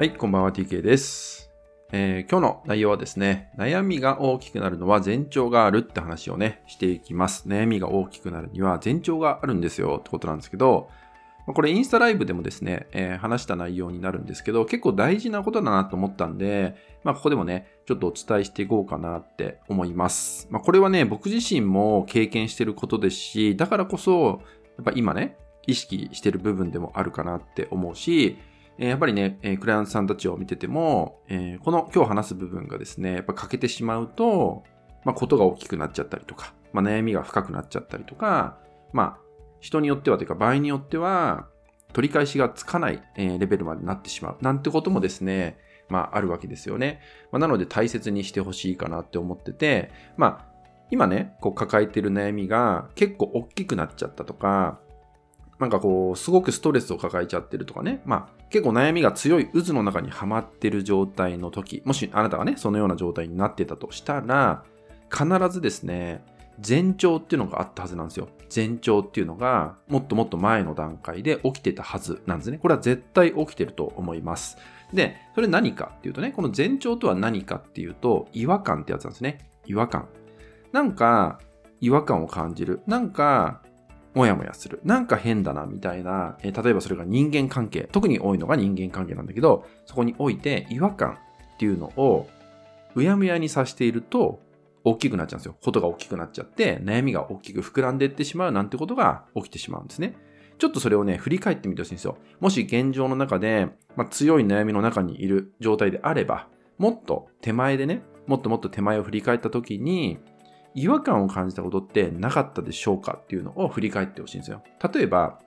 はい、こんばんは TK です、えー今日の内容はですね、悩みが大きくなるのは前兆があるって話をね、していきます。悩みが大きくなるには前兆があるんですよってことなんですけど、これインスタライブでもですね、えー話した内容になるんですけど、結構大事なことだなと思ったんで、まあここでもね、ちょっとお伝えしていこうかなって思います。まあこれはね、僕自身も経験してることですし、だからこそ、やっぱ今ね、意識してる部分でもあるかなって思うし、えやっぱりね、えクライアントさんたちを見てても、えこの今日話す部分がですね、やっぱ欠けてしまうと、まあ、ことが大きくなっちゃったりとか、まあ、悩みが深くなっちゃったりとか、まあ、人によってはというか場合によっては、取り返しがつかない、えレベルまでなってしまう。なんてこともですね、まあ、あるわけですよね。まあ、なので大切にしてほしいかなって思ってて、まあ、今ね、こう抱えてる悩みが結構大きくなっちゃったとか、なんかこう、すごくストレスを抱えちゃってるとかね。まあ、結構悩みが強い渦の中にはまってる状態の時、もしあなたがね、そのような状態になってたとしたら、必ずですね、前兆っていうのがあったはずなんですよ。前兆っていうのが、もっともっと前の段階で起きてたはずなんですね。これは絶対起きてると思います。で、それ何かっていうとね、この前兆とは何かっていうと、違和感ってやつなんですね。違和感。なんか、違和感を感じる。なんか、もやもやする。なんか変だな、みたいな。えー例えばそれが人間関係。特に多いのが人間関係なんだけど、そこにおいて違和感っていうのを、うやむやにさしていると、大きくなっちゃうんですよ。ことが大きくなっちゃって、悩みが大きく膨らんでいってしまうなんてことが起きてしまうんですね。ちょっとそれをね、振り返ってみてほしいんですよ。もし現状の中で、まあ、強い悩みの中にいる状態であれば、もっと手前でね、もっともっと手前を振り返った時に、違和感を感じたことってなかったでしょうかっていうのを振り返ってほしいんですよ。例えば、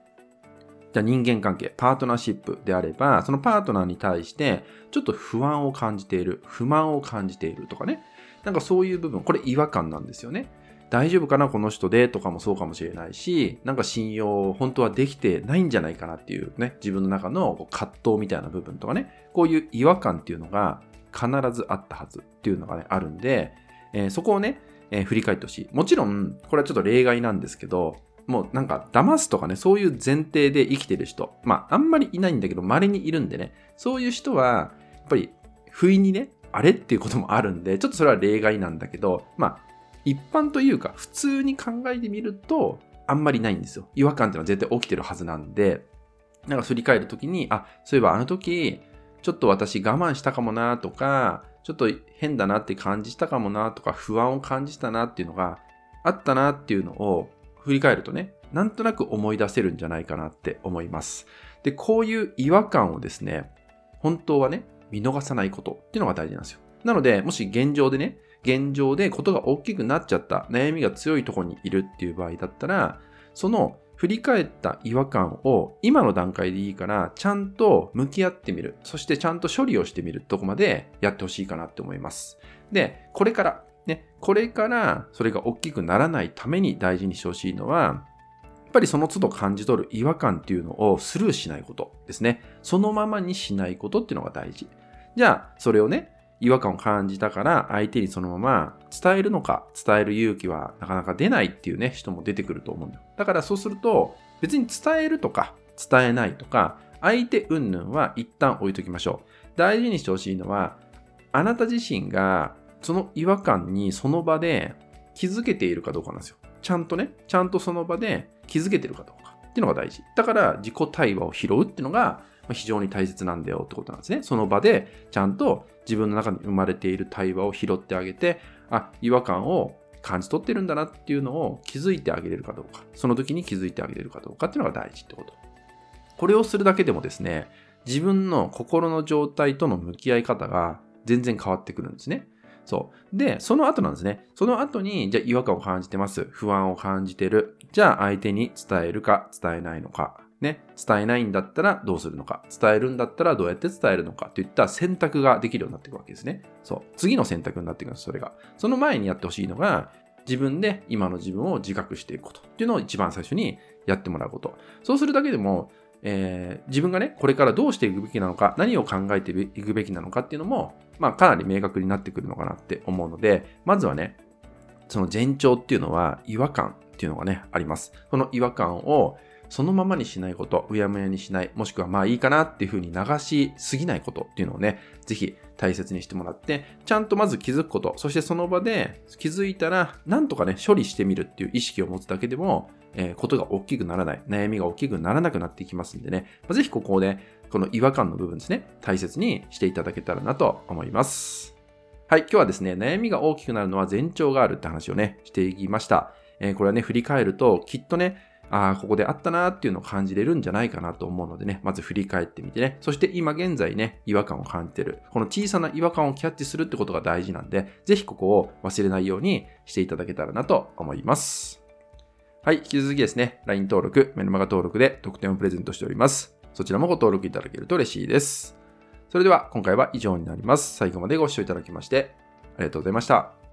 じゃあ人間関係、パートナーシップであれば、そのパートナーに対して、ちょっと不安を感じている、不満を感じているとかね。なんかそういう部分、これ違和感なんですよね。大丈夫かなこの人でとかもそうかもしれないし、なんか信用本当はできてないんじゃないかなっていうね、自分の中の葛藤みたいな部分とかね、こういう違和感っていうのが必ずあったはずっていうのがね、あるんで、えーそこをね、えー振り返ってほしい。もちろん、これはちょっと例外なんですけど、もうなんか騙すとかね、そういう前提で生きてる人、まああんまりいないんだけど、稀にいるんでね、そういう人は、やっぱり不意にね、あれっていうこともあるんで、ちょっとそれは例外なんだけど、まあ一般というか普通に考えてみると、あんまりないんですよ。違和感っていうのは絶対起きてるはずなんで、なんか振り返るときに、あ、そういえばあの時、ちょっと私我慢したかもなとか、ちょっと変だなって感じたかもなとか、不安を感じたなっていうのがあったなっていうのを振り返るとね、なんとなく思い出せるんじゃないかなって思います。で、こういう違和感をですね、本当はね、見逃さないことっていうのが大事なんですよ。なので、もし現状でね、現状でことが大きくなっちゃった、悩みが強いところにいるっていう場合だったら、その振り返った違和感を今の段階でいいから、ちゃんと向き合ってみる。そしてちゃんと処理をしてみるとこまでやってほしいかなって思います。で、これから、ね、これからそれが大きくならないために大事にしてほしいのは、やっぱりその都度感じ取る違和感っていうのをスルーしないことですね。そのままにしないことっていうのが大事。じゃあ、それをね、違和感を感じたから相手にそのまま伝えるのか伝える勇気はなかなか出ないっていうね人も出てくると思うんだよ。だからそうすると別に伝えるとか伝えないとか相手云々は一旦置いときましょう。大事にしてほしいのはあなた自身がその違和感にその場で気づけているかどうかなんですよ。ちゃんとねちゃんとその場で気づけてるかどうか。っていうのが大事。だから自己対話を拾うっていうのが非常に大切なんだよってことなんですね。その場でちゃんと自分の中に生まれている対話を拾ってあげて、あ、違和感を感じ取ってるんだなっていうのを気づいてあげれるかどうか、その時に気づいてあげれるかどうかっていうのが大事ってこと。これをするだけでもですね、自分の心の状態との向き合い方が全然変わってくるんですね。そう。で、その後なんですね。その後に、じゃあ違和感を感じてます。不安を感じてる。じゃあ相手に伝えるか伝えないのか。ね、伝えないんだったらどうするのか、伝えるんだったらどうやって伝えるのかといった選択ができるようになっていくわけですね。そう。次の選択になっていくんです、それが。その前にやってほしいのが、自分で今の自分を自覚していくことっていうのを一番最初にやってもらうこと。そうするだけでも、えー自分がね、これからどうしていくべきなのか、何を考えていくべきなのかっていうのも、まあ、かなり明確になってくるのかなって思うので、まずはね、その前兆っていうのは違和感っていうのがね、あります。その違和感をそのままにしないこと、うやむやにしない、もしくはまあいいかなっていうふうに流しすぎないことっていうのをね、ぜひ大切にしてもらって、ちゃんとまず気づくこと、そしてその場で気づいたら、なんとかね、処理してみるっていう意識を持つだけでも、えー、ことが大きくならない、悩みが大きくならなくなっていきますんでね、まあ、ぜひここをね、この違和感の部分ですね、大切にしていただけたらなと思います。はい、今日はですね、悩みが大きくなるのは前兆があるって話をね、していきました。えー、これはね、振り返ると、きっとね、ああ、ここであったなっていうのを感じれるんじゃないかなと思うのでね、まず振り返ってみてね、そして今現在ね、違和感を感じてる。この小さな違和感をキャッチするってことが大事なんで、ぜひここを忘れないようにしていただけたらなと思います。はい、引き続きですね、LINE 登録、メルマガ登録で特典をプレゼントしております。そちらもご登録いただけると嬉しいです。それでは今回は以上になります。最後までご視聴いただきましてありがとうございました。